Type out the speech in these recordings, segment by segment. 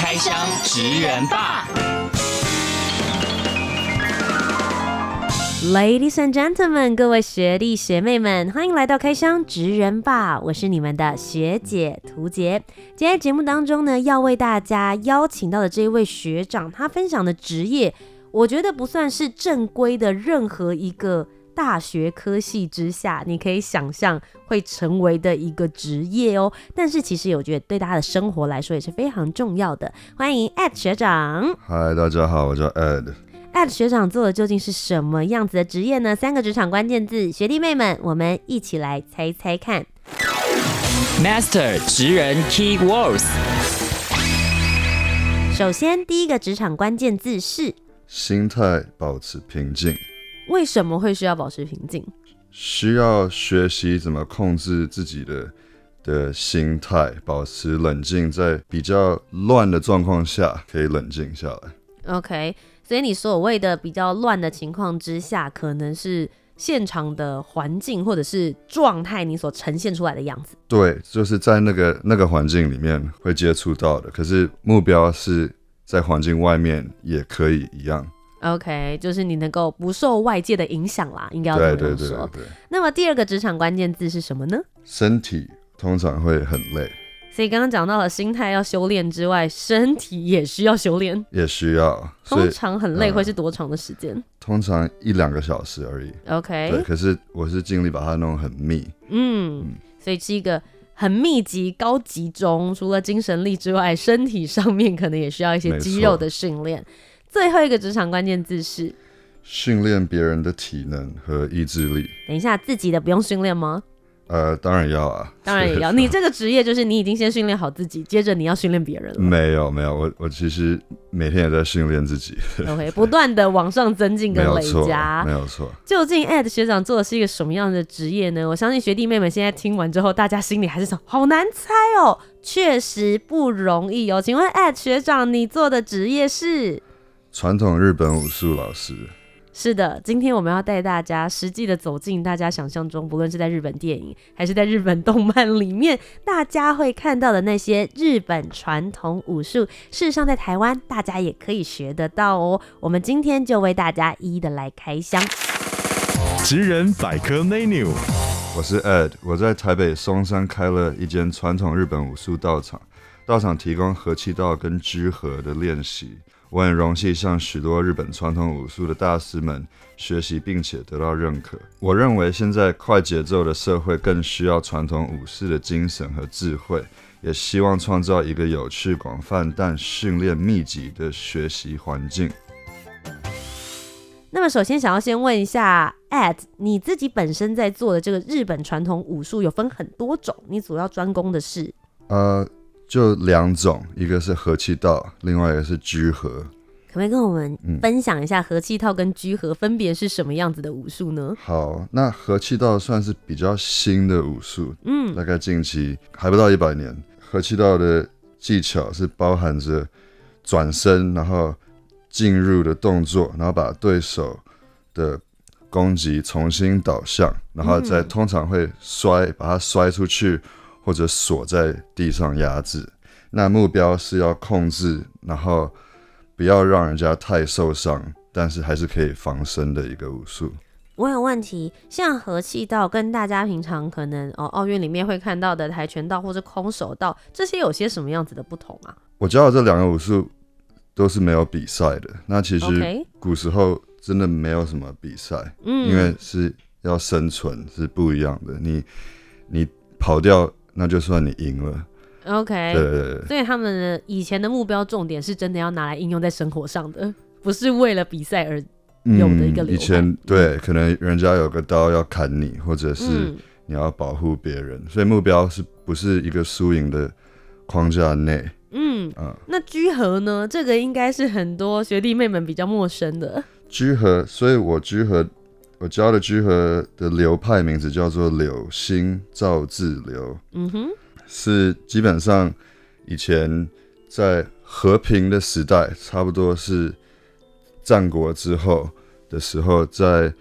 开箱职人吧，Ladies and gentlemen，各位学弟学妹们，欢迎来到开箱职人吧，我是你们的学姐涂洁。今天节目当中呢，要为大家邀请到的这一位学长，他分享的职业，我觉得不算是正规的任何一个。大学科系之下，你可以想象会成为的一个职业哦。但是其实我觉得对大家的生活来说也是非常重要的。欢迎 Ed 学长。嗨，大家好，我叫 Ed。Ed 学长做的究竟是什么样子的职业呢？三个职场关键字，学弟妹们，我们一起来猜猜看。Master 职人 Key Words。首先，第一个职场关键字是心态保持平静。为什么会需要保持平静？需要学习怎么控制自己的的心态，保持冷静，在比较乱的状况下可以冷静下来。OK，所以你所谓的比较乱的情况之下，可能是现场的环境或者是状态，你所呈现出来的样子。对，就是在那个那个环境里面会接触到的，可是目标是在环境外面也可以一样。OK，就是你能够不受外界的影响啦，应该要这么说。对对对。那么第二个职场关键字是什么呢？身体通常会很累。所以刚刚讲到了心态要修炼之外，身体也需要修炼。也需要。通常很累会是多长的时间？嗯，通常一两个小时而已。OK。对，可是我是尽力把它弄很密。嗯，嗯，所以是一个很密集、高集中，除了精神力之外，身体上面可能也需要一些肌肉的训练。最后一个职场关键字是训练别人的体能和意志力。等一下，自己的不用训练吗？呃，当然要啊，当然也要。你这个职业就是你已经先训练好自己，接着你要训练别人了。没有没有，我我其实每天也在训练自己。OK，不断的往上增进跟 累加，没有错。究竟 Ed 学长做的是一个什么样的职业呢？我相信学弟妹们现在听完之后，大家心里还是想，好难猜哦，确实不容易哦。请问 Ed 学长，你做的职业是？传统日本武术老师。是的，今天我们要带大家实际的走进大家想象中，不论是在日本电影还是在日本动漫里面，大家会看到的那些日本传统武术，事实上在台湾大家也可以学得到哦。我们今天就为大家一一的来开箱。职人百科 menu，我是 Ed，我在台北松山开了一间传统日本武术道场，道场提供合气道跟居合的练习。我很荣幸向许多日本传统武术的大师们学习，并且得到认可。我认为现在快节奏的社会更需要传统武士的精神和智慧，也希望创造一个有趣、广泛但训练密集的学习环境。那么，首先想要先问一下 a d 你自己本身在做的这个日本传统武术有分很多种，你主要专攻的是？呃。就两种，一个是和气道，另外一个是居合。可不可以跟我们分享一下和气道跟居合分别是什么样子的武术呢？好，那和气道算是比较新的武术，嗯，大概近期还不到一百年。和气道的技巧是包含着转身，然后进入的动作，然后把对手的攻击重新导向，然后再通常会摔，把它摔出去。或者锁在地上压制，那目标是要控制，然后不要让人家太受伤，但是还是可以防身的一个武术。我有问题，像和气道跟大家平常可能哦奥运里面会看到的跆拳道或者空手道，这些有些什么样子的不同啊？我教的这两个武术都是没有比赛的。那其实古时候真的没有什么比赛，嗯，因为是要生存，是不一样的。你你跑掉。那就算你赢了，OK。对对对，所以他们的以前的目标重点是真的要拿来应用在生活上的，不是为了比赛而有的一个以前对，可能人家有个刀要砍你，或者是你要保护别人，嗯，所以目标是不是一个输赢的框架内？嗯嗯，那居合呢？这个应该是很多学弟妹们比较陌生的。居合，所以我居合，我教的居合的流派名字叫做柳星造字流。嗯哼，是基本上以前在和平的时代，差不多是战国之后的时候，在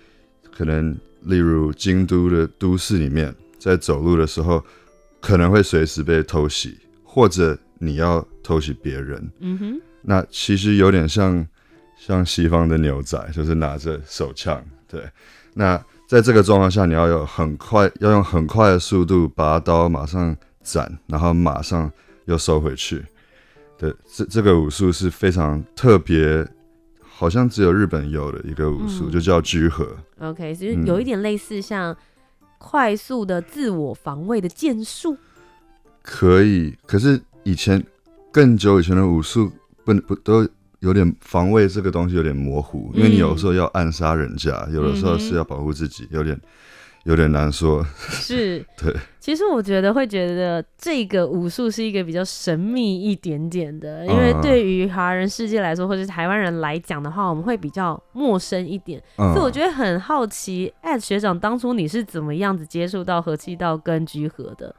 可能例如京都的都市里面，在走路的时候，可能会随时被偷袭，或者。你要偷袭别人，嗯哼，那其实有点像像西方的牛仔，就是拿着手枪，对。那在这个状况下，你要有很快，要用很快的速度拔刀马上斩，然后马上又收回去。对，这这个武术是非常特别，好像只有日本有的一个武术，嗯、就叫居合。OK，就是有一点类似像快速的自我防卫的剑术，可以，可是。以前更久以前的武术不不都有点防卫这个东西有点模糊，因为你有时候要暗杀人家，嗯、有的时候是要保护自己，有点有点难说。是，对。其实我觉得会觉得这个武术是一个比较神秘一点点的，因为对于华人世界来说，或者是台湾人来讲的话，我们会比较陌生一点。嗯、所以我觉得很好奇，Ed 学长当初你是怎么样子接触到和气道跟居合的？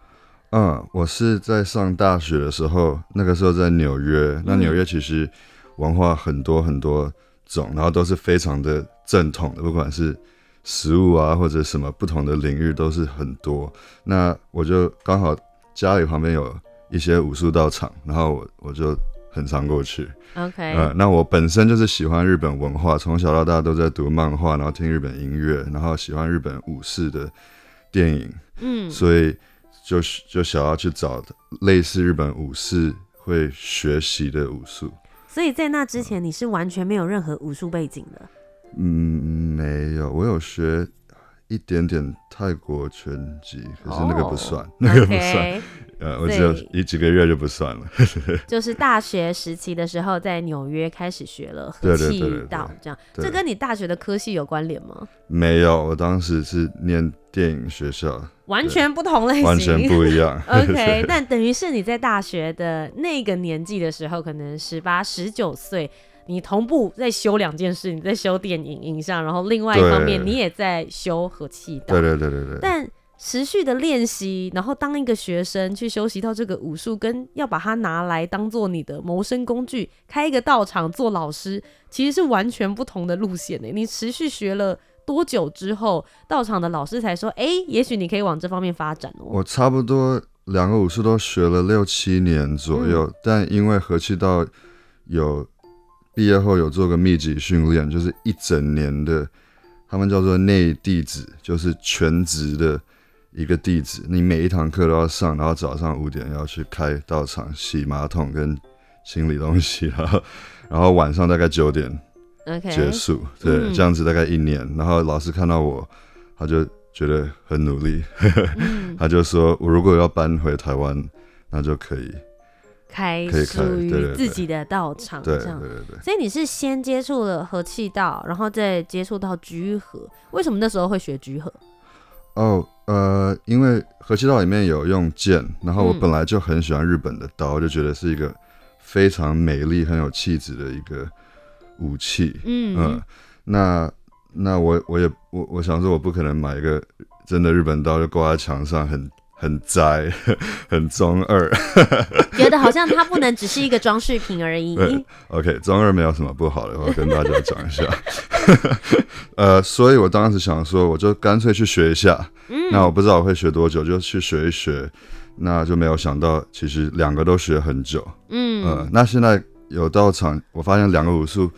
嗯，我是在上大学的时候，那个时候在纽约。那纽约其实文化很多很多种，然后都是非常的正统的，不管是食物啊或者什么不同的领域都是很多。那我就刚好家里旁边有一些武术道场，然后我我就很常过去。OK，嗯，那我本身就是喜欢日本文化，从小到大都在读漫画，然后听日本音乐，然后喜欢日本武士的电影，嗯，所以。就就想要去找类似日本武士会学习的武术，所以在那之前你是完全没有任何武术背景的。嗯，没有，我有学一点点泰国拳击，可是那个不算，oh, 那个不算。呃，我只有一几个月就不算了。就是大学时期的时候，在纽约开始学了和气道，这样。这跟你大学的科系有关联吗？没有，我当时是念电影学校。完全不同类型，完全不一样。OK，但等于是你在大学的那个年纪的时候，可能十八、十九岁，你同步在修两件事，你在修电影影像，然后另外一方面你也在修和气道。对对对对对。但持续的练习，然后当一个学生去修习到这个武术，跟要把它拿来当做你的谋生工具，开一个道场做老师，其实是完全不同的路线的。你持续学了。多久之后，到场的老师才说：“哎、欸，也许你可以往这方面发展哦。”我差不多两个武术都学了六七年左右，嗯、但因为合气道有毕业后有做个密集训练，就是一整年的，他们叫做内弟子，就是全职的一个弟子，你每一堂课都要上，然后早上五点要去开道场洗马桶跟清理东西，然后然后晚上大概九点。结束，对，嗯、这样子大概一年，然后老师看到我，他就觉得很努力，嗯、他就说我如果要搬回台湾，那就可以开属于自己的道场，这样，对对对，对。所以你是先接触了和气道，然后再接触到居合，为什么那时候会学居合？哦，呃，因为和气道里面有用剑，然后我本来就很喜欢日本的刀，嗯、就觉得是一个非常美丽、很有气质的一个。武器，嗯，嗯，那那我我也我我想说，我不可能买一个真的日本刀就挂在墙上，很很宅，很中二，觉得好像它不能只是一个装饰品而已。，OK，中二没有什么不好的，我跟大家讲一下。呃，所以我当时想说，我就干脆去学一下。嗯，那我不知道我会学多久，就去学一学。那就没有想到，其实两个都学很久。嗯，呃，那现在。有到场，我发现两个武术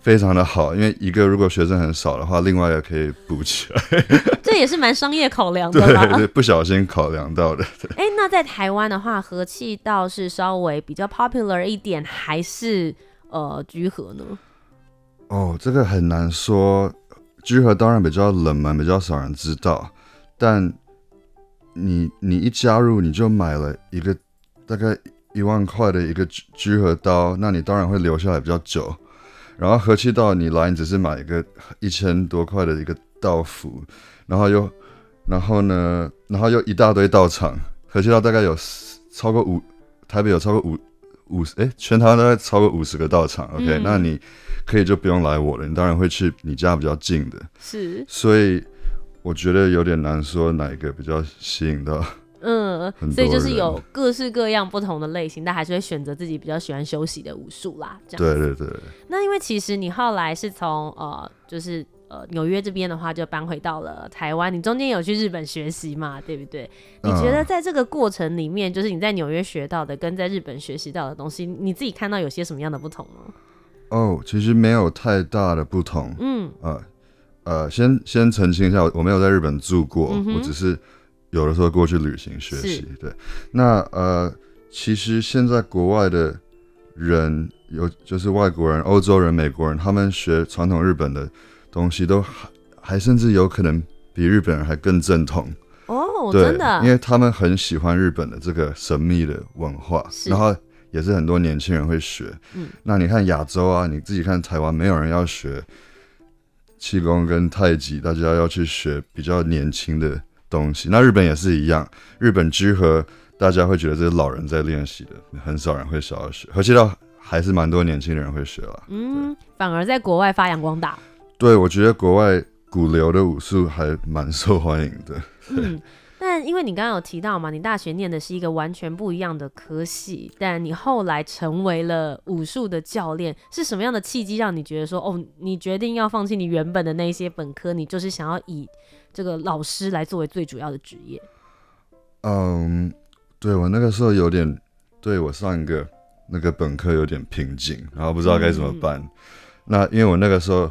非常的好，因为一个如果学生很少的话，另外一个可以补起来。这也是蛮商业考量的对，对，不小心考量到的。哎、欸，那在台湾的话，和气道是稍微比较 popular 一点，还是呃居合呢？哦，这个很难说。居合当然比较冷门，比较少人知道。但你你一加入，你就买了一个大概。一万块的一个居居合刀，那你当然会留下来比较久。然后和气道你来，你只是买一个一千多块的一个道服，然后又，然后呢，然后又一大堆道场。合气道大概有超过五，台北有超过五五十，哎，全台湾大概超过五十个道场，OK，、嗯、那你可以就不用来我了，你当然会去你家比较近的，是，所以我觉得有点难说哪一个比较吸引到。嗯，所以就是有各式各样不同的类型，但还是会选择自己比较喜欢休息的武术啦。这样对对对。那因为其实你后来是从呃，就是呃纽约这边的话，就搬回到了台湾。你中间有去日本学习嘛？对不对？你觉得在这个过程里面，嗯、就是你在纽约学到的跟在日本学习到的东西，你自己看到有些什么样的不同呢？哦，其实没有太大的不同。嗯呃呃，先先澄清一下，我没有在日本住过，嗯、我只是。有的时候过去旅行学习，对，那呃，其实现在国外的人有，就是外国人、欧洲人、美国人，他们学传统日本的东西，都还还甚至有可能比日本人还更正统哦，对，真的，因为他们很喜欢日本的这个神秘的文化，然后也是很多年轻人会学。嗯，那你看亚洲啊，你自己看台湾，没有人要学气功跟太极，大家要去学比较年轻的。东西，那日本也是一样。日本居和，大家会觉得这是老人在练习的，很少人会想要学。而且到还是蛮多年轻人会学了。嗯，反而在国外发扬光大。对，我觉得国外古流的武术还蛮受欢迎的。嗯，但因为你刚刚有提到嘛，你大学念的是一个完全不一样的科系，但你后来成为了武术的教练，是什么样的契机让你觉得说，哦，你决定要放弃你原本的那些本科，你就是想要以这个老师来作为最主要的职业，嗯，对，我那个时候有点对我上一个那个本科有点瓶颈，然后不知道该怎么办。嗯、那因为我那个时候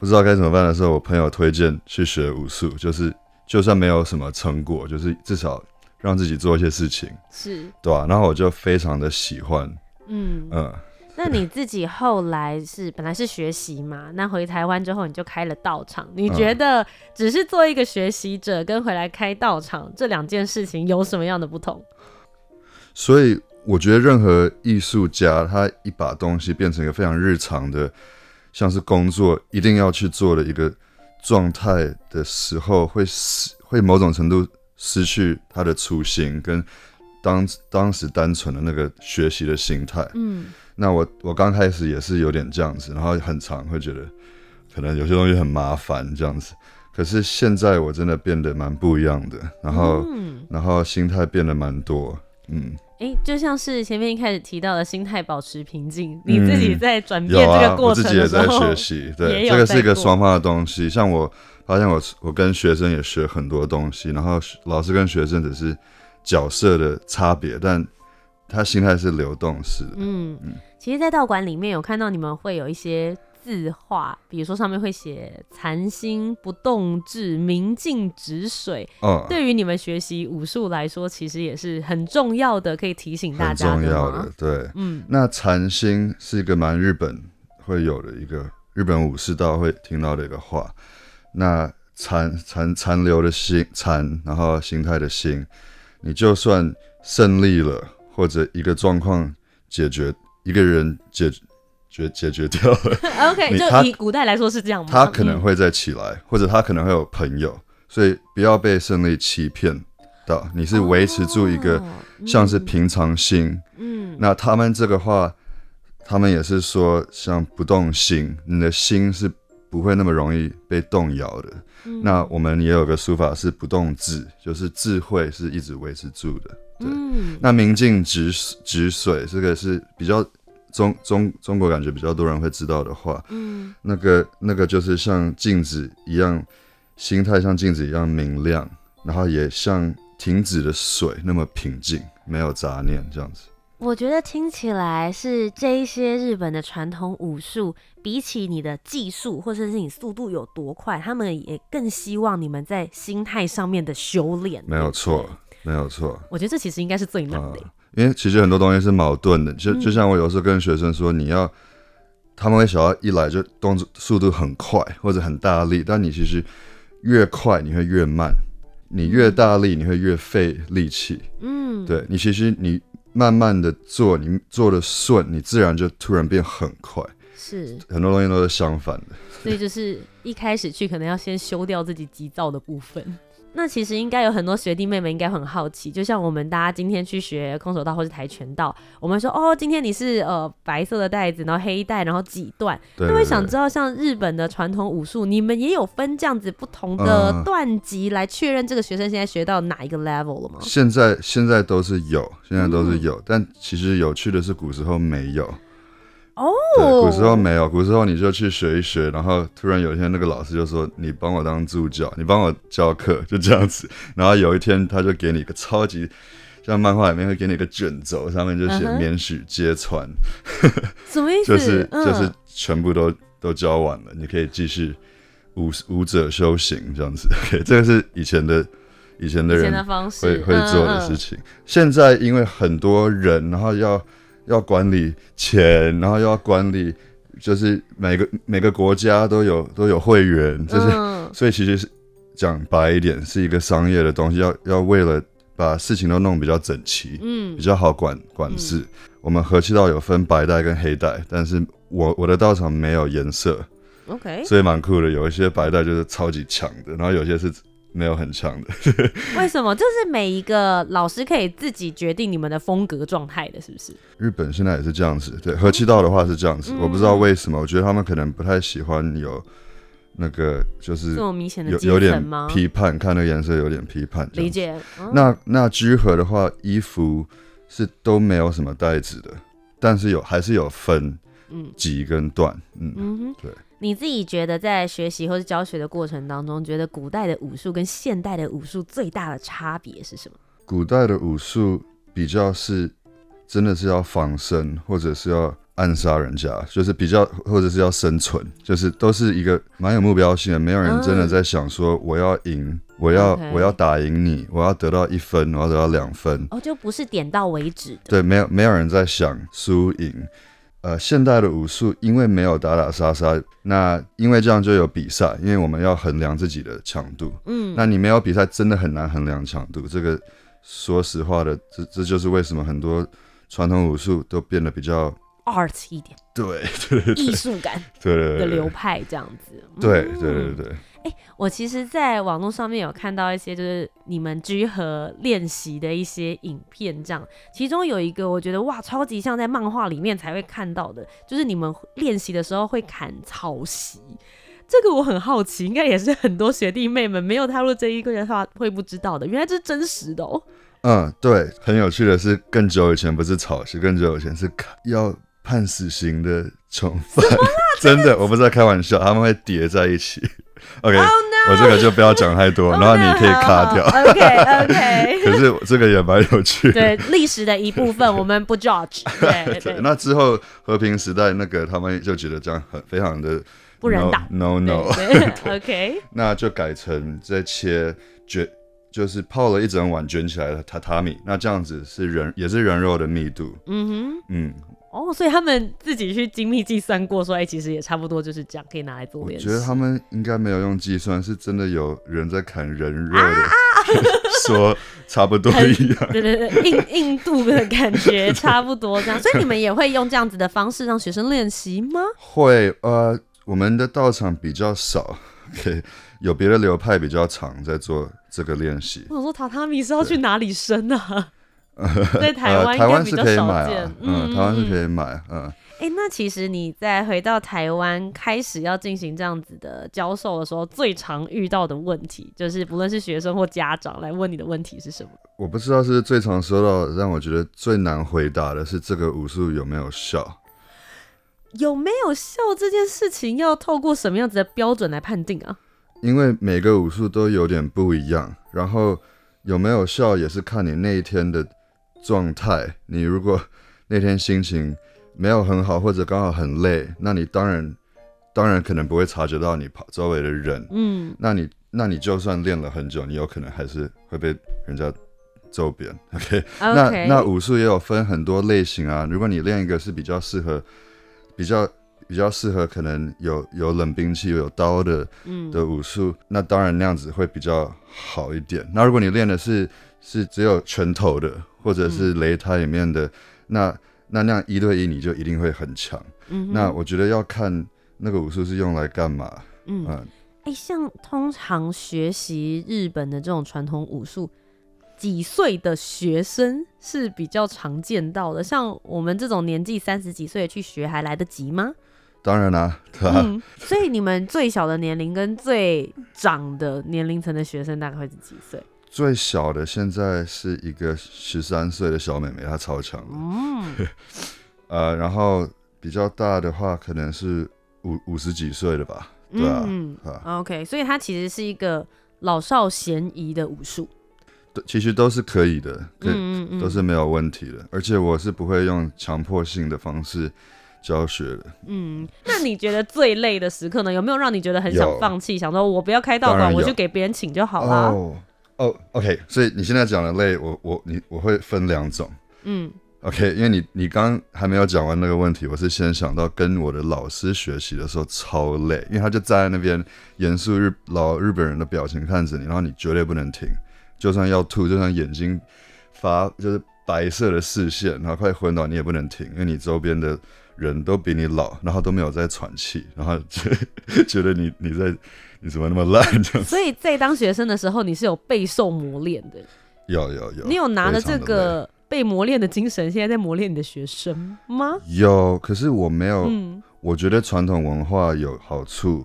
不知道该怎么办的时候，我朋友推荐去学武术，就是就算没有什么成果，就是至少让自己做一些事情，是对吧、啊？然后我就非常的喜欢，嗯嗯。那你自己后来是本来是学习嘛？那回台湾之后你就开了道场。你觉得只是做一个学习者跟回来开道场这两件事情有什么样的不同？所以我觉得任何艺术家他一把东西变成一个非常日常的，像是工作一定要去做的一个状态的时候，会失会某种程度失去他的初心跟当当时单纯的那个学习的心态。嗯。那我我刚开始也是有点这样子，然后很长会觉得可能有些东西很麻烦这样子。可是现在我真的变得蛮不一样的，然后、嗯、然后心态变得蛮多，嗯。哎、欸，就像是前面一开始提到的心态保持平静，你自己在转变这个过程自己也在学习。对，这个是一个双方的东西。像我发现我我跟学生也学很多东西，然后老师跟学生只是角色的差别，但。他心态是流动式的。嗯嗯，其实，在道馆里面有看到你们会有一些字画，比如说上面会写“禅心不动志，明镜止水”。哦，对于你们学习武术来说，其实也是很重要的，可以提醒大家重要的，对。嗯，那禅心是一个蛮日本会有的一个日本武士道会听到的一个话。那残残残留的心残，然后心态的心，你就算胜利了。或者一个状况解决，一个人解决解决掉了。OK，就以古代来说是这样吗？他可能会再起来，嗯、或者他可能会有朋友，所以不要被胜利欺骗到。你是维持住一个像是平常心。嗯，那他们这个话，他们也是说像不动心，你的心是不会那么容易被动摇的。嗯、那我们也有个书法是不动智，就是智慧是一直维持住的。对，嗯、那明镜止止水，这个是比较中中中国感觉比较多人会知道的话。嗯，那个那个就是像镜子一样，心态像镜子一样明亮，然后也像停止的水那么平静，没有杂念这样子。我觉得听起来是这一些日本的传统武术，比起你的技术或者是你速度有多快，他们也更希望你们在心态上面的修炼。没有错。没有错，我觉得这其实应该是最难的、呃，因为其实很多东西是矛盾的。就就像我有时候跟学生说，你要他们会想要一来就动作速度很快或者很大力，但你其实越快你会越慢，你越大力你会越费力气。嗯，对，你其实你慢慢的做，你做的顺，你自然就突然变很快。是，很多东西都是相反的。所以就是一开始去可能要先修掉自己急躁的部分。那其实应该有很多学弟妹们应该很好奇，就像我们大家今天去学空手道或是跆拳道，我们说哦，今天你是呃白色的带子，然后黑带，然后几段，那会想知道像日本的传统武术，你们也有分这样子不同的段级来确认这个学生现在学到哪一个 level 了吗？现在现在都是有，现在都是有，嗯、但其实有趣的是古时候没有。哦，对，古时候没有，古时候你就去学一学，然后突然有一天那个老师就说：“你帮我当助教，你帮我教课，就这样子。”然后有一天他就给你一个超级像漫画里面会给你一个卷轴，上面就写“免许揭穿”，什么意思？就是就是全部都都教完了，你可以继续舞舞者修行这样子。Okay, 这个是以前的以前的人会会做的事情。现在因为很多人，然后要。要管理钱，然后又要管理，就是每个每个国家都有都有会员，就是、嗯、所以其实是讲白一点，是一个商业的东西，要要为了把事情都弄比较整齐，嗯，比较好管管事。嗯、我们和气道有分白带跟黑带，但是我我的道场没有颜色，OK，所以蛮酷的。有一些白带就是超级强的，然后有些是。没有很强的，为什么？就是每一个老师可以自己决定你们的风格状态的，是不是？日本现在也是这样子，对，和气道的话是这样子，嗯、我不知道为什么，我觉得他们可能不太喜欢有那个，就是有有点批判，看那个颜色有点批判。理解。嗯、那那居合的话，衣服是都没有什么袋子的，但是有还是有分，嗯，级跟段，嗯，对。你自己觉得在学习或是教学的过程当中，觉得古代的武术跟现代的武术最大的差别是什么？古代的武术比较是真的是要防身，或者是要暗杀人家，就是比较或者是要生存，就是都是一个蛮有目标性的。没有人真的在想说我要赢，我要 Okay. 我要打赢你，我要得到一分，我要得到两分。哦，就不是点到为止的。对，没有没有人在想输赢。呃，现代的武术因为没有打打杀杀，那因为这样就有比赛，因为我们要衡量自己的强度。嗯，那你没有比赛，真的很难衡量强度。这个说实话的，这这就是为什么很多传统武术都变得比较 art 一点。对对对，艺术感对对的流派这样子。对对对对。哎、欸，我其实，在网络上面有看到一些，就是你们居合练习的一些影片，这样，其中有一个，我觉得哇，超级像在漫画里面才会看到的，就是你们练习的时候会砍草席，这个我很好奇，应该也是很多学弟妹们没有踏入这一个的话会不知道的，原来这是真实的哦。嗯，对，很有趣的是，更久以前不是草席，更久以前是要判死刑的囚犯，真的，我不是在开玩笑，他们会叠在一起。OK，、oh, no! 我这个就不要讲太多，oh! 然后你可以卡掉。OK OK。可是这个也蛮有趣的。对，历史的一部分，我们不 judge 对。对对。那之后和平时代那个他们就觉得这样很非常的不人道。No No。OK。那就改成再切卷，就是泡了一整晚卷起来的榻榻米。那这样子是人也是人肉的密度。嗯哼。嗯。哦，所以他们自己去精密计算过，说哎，其实也差不多就是这样，可以拿来做练习。我觉得他们应该没有用计算，是真的有人在砍人肉的，啊、说差不多一样。对 对对，硬硬度的感觉差不多这样。所以你们也会用这样子的方式让学生练习吗？会，呃，我们的道场比较少，OK，有别的流派比较常在做这个练习。我想说榻榻米是要去哪里生啊？在台湾，台湾是可以买啊，嗯，台湾是可以买，嗯。哎，那其实你在回到台湾开始要进行这样子的教授的时候，最常遇到的问题，就是不论是学生或家长来问你的问题是什么？我不知道是最常收到，让我觉得最难回答的是这个武术有没有效？有没有效这件事情要透过什么样子的标准来判定啊？因为每个武术都有点不一样，然后有没有效也是看你那一天的。状态，你如果那天心情没有很好，或者刚好很累，那你当然当然可能不会察觉到你跑周围的人，嗯，那你那你就算练了很久，你有可能还是会被人家揍扁，OK？, okay. 那那武术也有分很多类型啊，如果你练一个是比较适合，比较比较适合可能有有冷兵器有刀的，嗯，的武术，那当然那样子会比较好一点。那如果你练的是是只有拳头的。或者是擂台里面的，嗯、那那那样一对一你就一定会很强。嗯，那我觉得要看那个武术是用来干嘛。嗯，嗯，哎，像通常学习日本的这种传统武术，几岁的学生是比较常见到的？像我们这种年纪三十几岁去学，还来得及吗？当然啦、啊，对吧、嗯？所以你们最小的年龄跟最长的年龄层的学生大概会是几岁？最小的现在是一个十三岁的小妹妹，她超强。嗯，呃，然后比较大的话，可能是五五十几岁了吧。对啊，嗯，OK，所以它其实是一个老少咸宜的武术，对，其实都是可以的，可以嗯，嗯，嗯都是没有问题的，而且我是不会用强迫性的方式教学的。嗯，那你觉得最累的时刻呢？有没有让你觉得很想放弃，想说我不要开道馆，我就给别人请就好了？哦，哦，OK，所以你现在讲的累，我我你我会分两种，嗯。OK，因为你你刚还没有讲完那个问题，我是先想到跟我的老师学习的时候超累，因为他就站在那边严肃日老日本人的表情看着你，然后你绝对不能停，就算要吐，就算眼睛发就是白色的视线，然后快昏倒，你也不能停，因为你周边的人都比你老，然后都没有在喘气，然后觉得 觉得你你在你怎么那么烂？所以在当学生的时候，你是有备受磨练的，有有有，你有拿着这个。被磨练的精神，现在在磨练你的学生吗？有，可是我没有。嗯，我觉得传统文化有好处，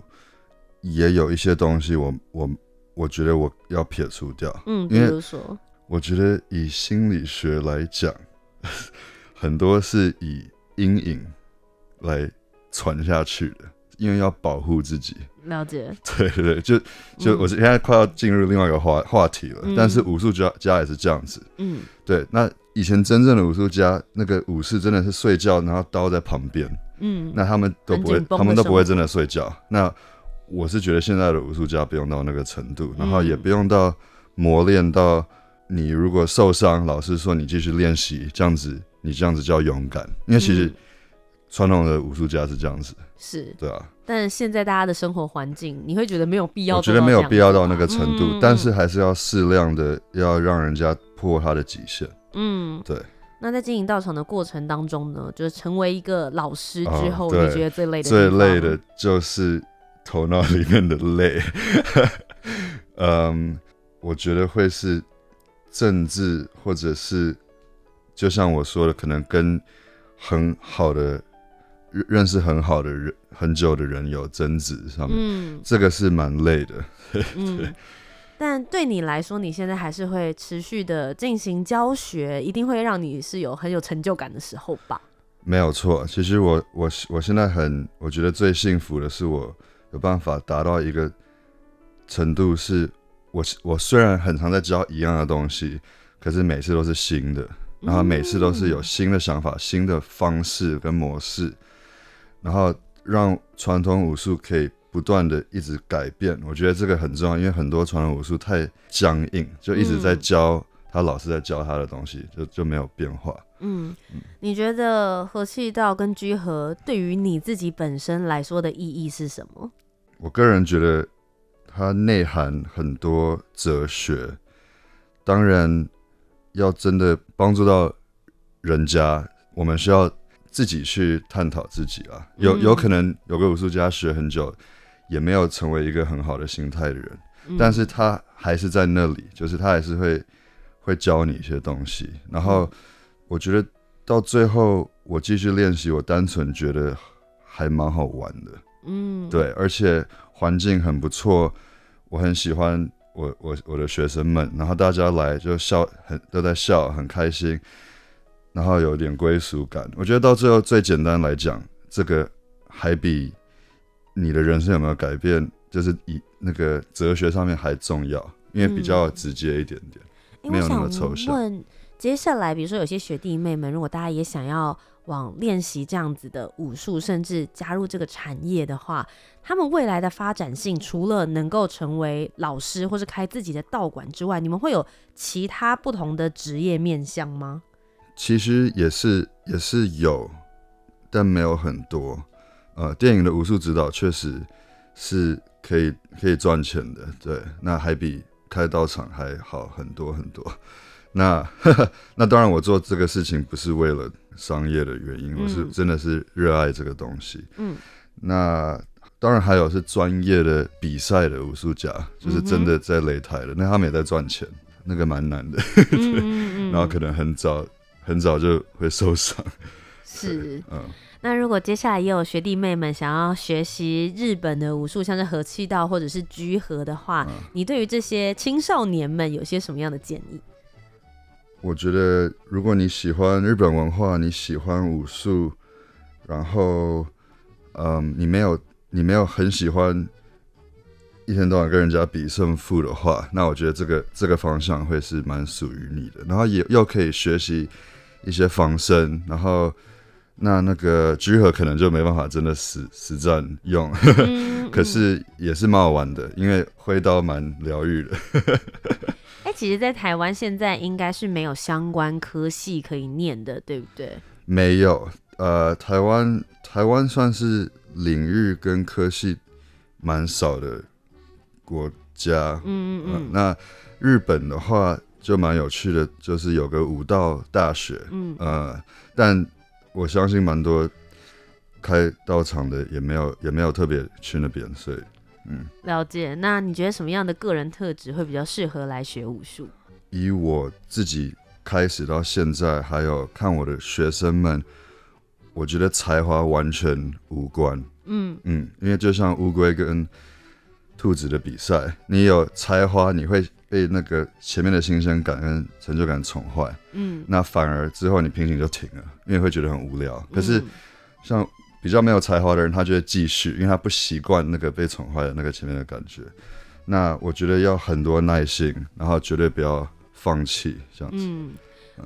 也有一些东西我，我我我觉得我要撇除掉。嗯，比如说，我觉得以心理学来讲，很多是以阴影来传下去的。因为要保护自己，了解。对对对，就就我现在快要进入另外一个话话题了。嗯、但是武术家家也是这样子。嗯，对。那以前真正的武术家，那个武士真的是睡觉，然后刀在旁边。嗯，那他们都不会，他们都不会真的睡觉。那我是觉得现在的武术家不用到那个程度，然后也不用到磨练到你如果受伤，老师说你继续练习，这样子你这样子叫勇敢。因为其实传统的武术家是这样子。是对啊，但现在大家的生活环境，你会觉得没有必要？我觉得没有必要到那个程度，嗯、但是还是要适量的，要让人家破他的极限。嗯，对。那在经营道场的过程当中呢，就是成为一个老师之后，哦、你觉得最累的？最累的就是头脑里面的累。嗯，我觉得会是政治，或者是就像我说的，可能跟很好的。认识很好的人，很久的人有争执上面，嗯，这个是蛮累的。嗯，但对你来说，你现在还是会持续的进行教学，一定会让你是有很有成就感的时候吧？没有错，其实我我我现在很，我觉得最幸福的是我有办法达到一个程度，是我我虽然很常在教一样的东西，可是每次都是新的，然后每次都是有新的想法、嗯、新的方式跟模式。然后让传统武术可以不断的一直改变，我觉得这个很重要，因为很多传统武术太僵硬，就一直在教、嗯、他老师在教他的东西，就就没有变化。嗯，嗯，你觉得和气道跟居合对于你自己本身来说的意义是什么？我个人觉得它内涵很多哲学，当然要真的帮助到人家，我们需要。自己去探讨自己啊，有有可能有个武术家学很久，也没有成为一个很好的心态的人，嗯、但是他还是在那里，就是他还是会会教你一些东西。然后我觉得到最后我继续练习，我单纯觉得还蛮好玩的，嗯，对，而且环境很不错，我很喜欢我我我的学生们，然后大家来就笑，很都在笑，很开心。然后有点归属感，我觉得到最后最简单来讲，这个还比你的人生有没有改变，就是以那个哲学上面还重要，因为比较直接一点点，嗯、没有那么抽象。问接下来，比如说有些学弟妹们，如果大家也想要往练习这样子的武术，甚至加入这个产业的话，他们未来的发展性，除了能够成为老师或是开自己的道馆之外，你们会有其他不同的职业面向吗？其实也是也是有，但没有很多。呃，电影的武术指导确实是可以可以赚钱的，对，那还比开刀场还好很多很多。那 那当然，我做这个事情不是为了商业的原因，嗯、我是真的是热爱这个东西。嗯，那当然还有是专业的比赛的武术家，就是真的在擂台的，那他们也在赚钱，那个蛮难的，然后可能很早很早就会受伤。是，嗯。那如果接下来也有学弟妹们想要学习日本的武术，像是合气道或者是居合的话，嗯、你对于这些青少年们有些什么样的建议？我觉得，如果你喜欢日本文化，你喜欢武术，然后，嗯，你没有你没有很喜欢一天到晚跟人家比胜负的话，那我觉得这个这个方向会是蛮属于你的。然后也又可以学习一些防身，然后。那那个居合可能就没办法真的实实战用，嗯、可是也是蛮好玩的，因为挥刀蛮疗愈的。哎、欸，其实，在台湾现在应该是没有相关科系可以念的，对不对？没有，呃，台湾台湾算是领域跟科系蛮少的国家。嗯嗯嗯、呃。那日本的话就蛮有趣的，就是有个武道大学。嗯呃，但。我相信蛮多开道场的也没有也没有特别去那边，所以嗯，了解。那你觉得什么样的个人特质会比较适合来学武术？以我自己开始到现在，还有看我的学生们，我觉得才华完全无关。嗯嗯，因为就像乌龟跟兔子的比赛，你有才华，你会。被那个前面的新鲜感跟成就感宠坏，嗯，那反而之后你平行就停了，因为会觉得很无聊。可是像比较没有才华的人，他就会继续，因为他不习惯那个被宠坏的那个前面的感觉。那我觉得要很多耐心，然后绝对不要放弃这样子。嗯，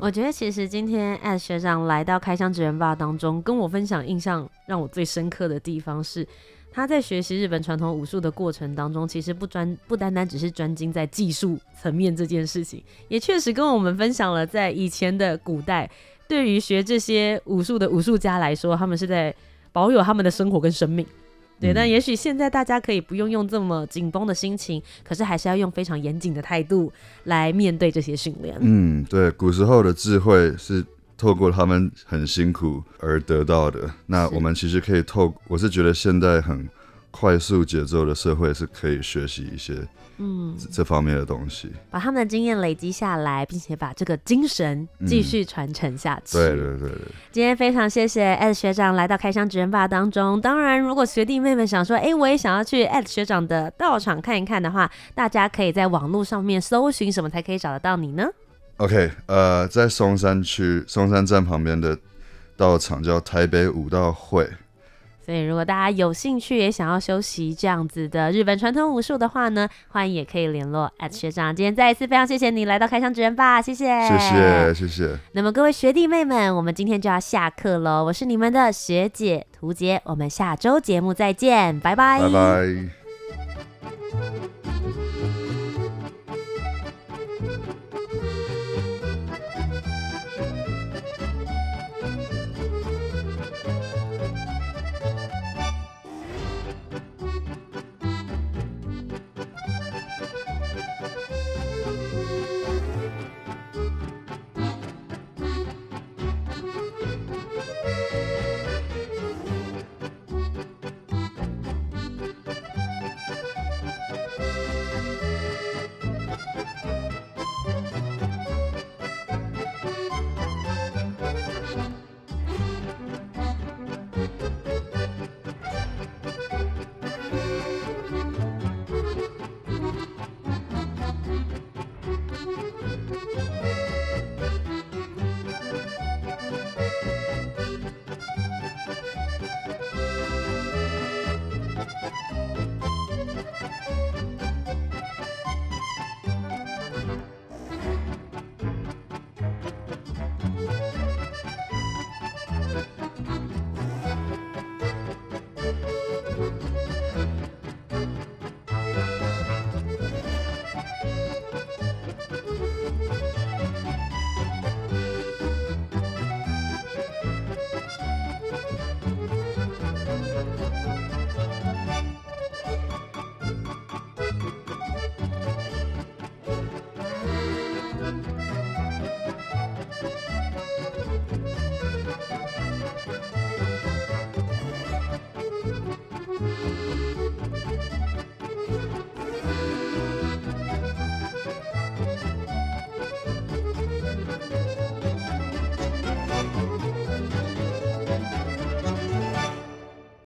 我觉得其实今天 Ed 学长来到开箱职人吧当中，跟我分享印象让我最深刻的地方是。他在学习日本传统武术的过程当中，其实不专不单单只是专精在技术层面这件事情，也确实跟我们分享了在以前的古代，对于学这些武术的武术家来说，他们是在保有他们的生活跟生命。对，嗯、但也许现在大家可以不用用这么紧绷的心情，可是还是要用非常严谨的态度来面对这些训练。嗯，对，古时候的智慧是。透过他们很辛苦而得到的，那我们其实可以透，我是觉得现在很快速节奏的社会是可以学习一些嗯。这方面的东西，把他们的经验累积下来，并且把这个精神继续传承下去。嗯、对对对对，今天非常谢谢 Ed 学长来到开箱职人吧当中。当然，如果学弟妹们想说，哎，我也想要去 Ed 学长的道场看一看的话，大家可以在网络上面搜寻什么才可以找得到你呢 OK，呃，在松山区松山站旁边的道场叫台北武道会。所以如果大家有兴趣也想要修习这样子的日本传统武术的话呢，欢迎也可以联络艾特学长。今天再一次非常谢谢你来到开箱之人吧，谢谢，谢谢，谢谢。那么各位学弟妹们，我们今天就要下课喽。我是你们的学姐涂杰，我们下周节目再见，拜拜，拜拜。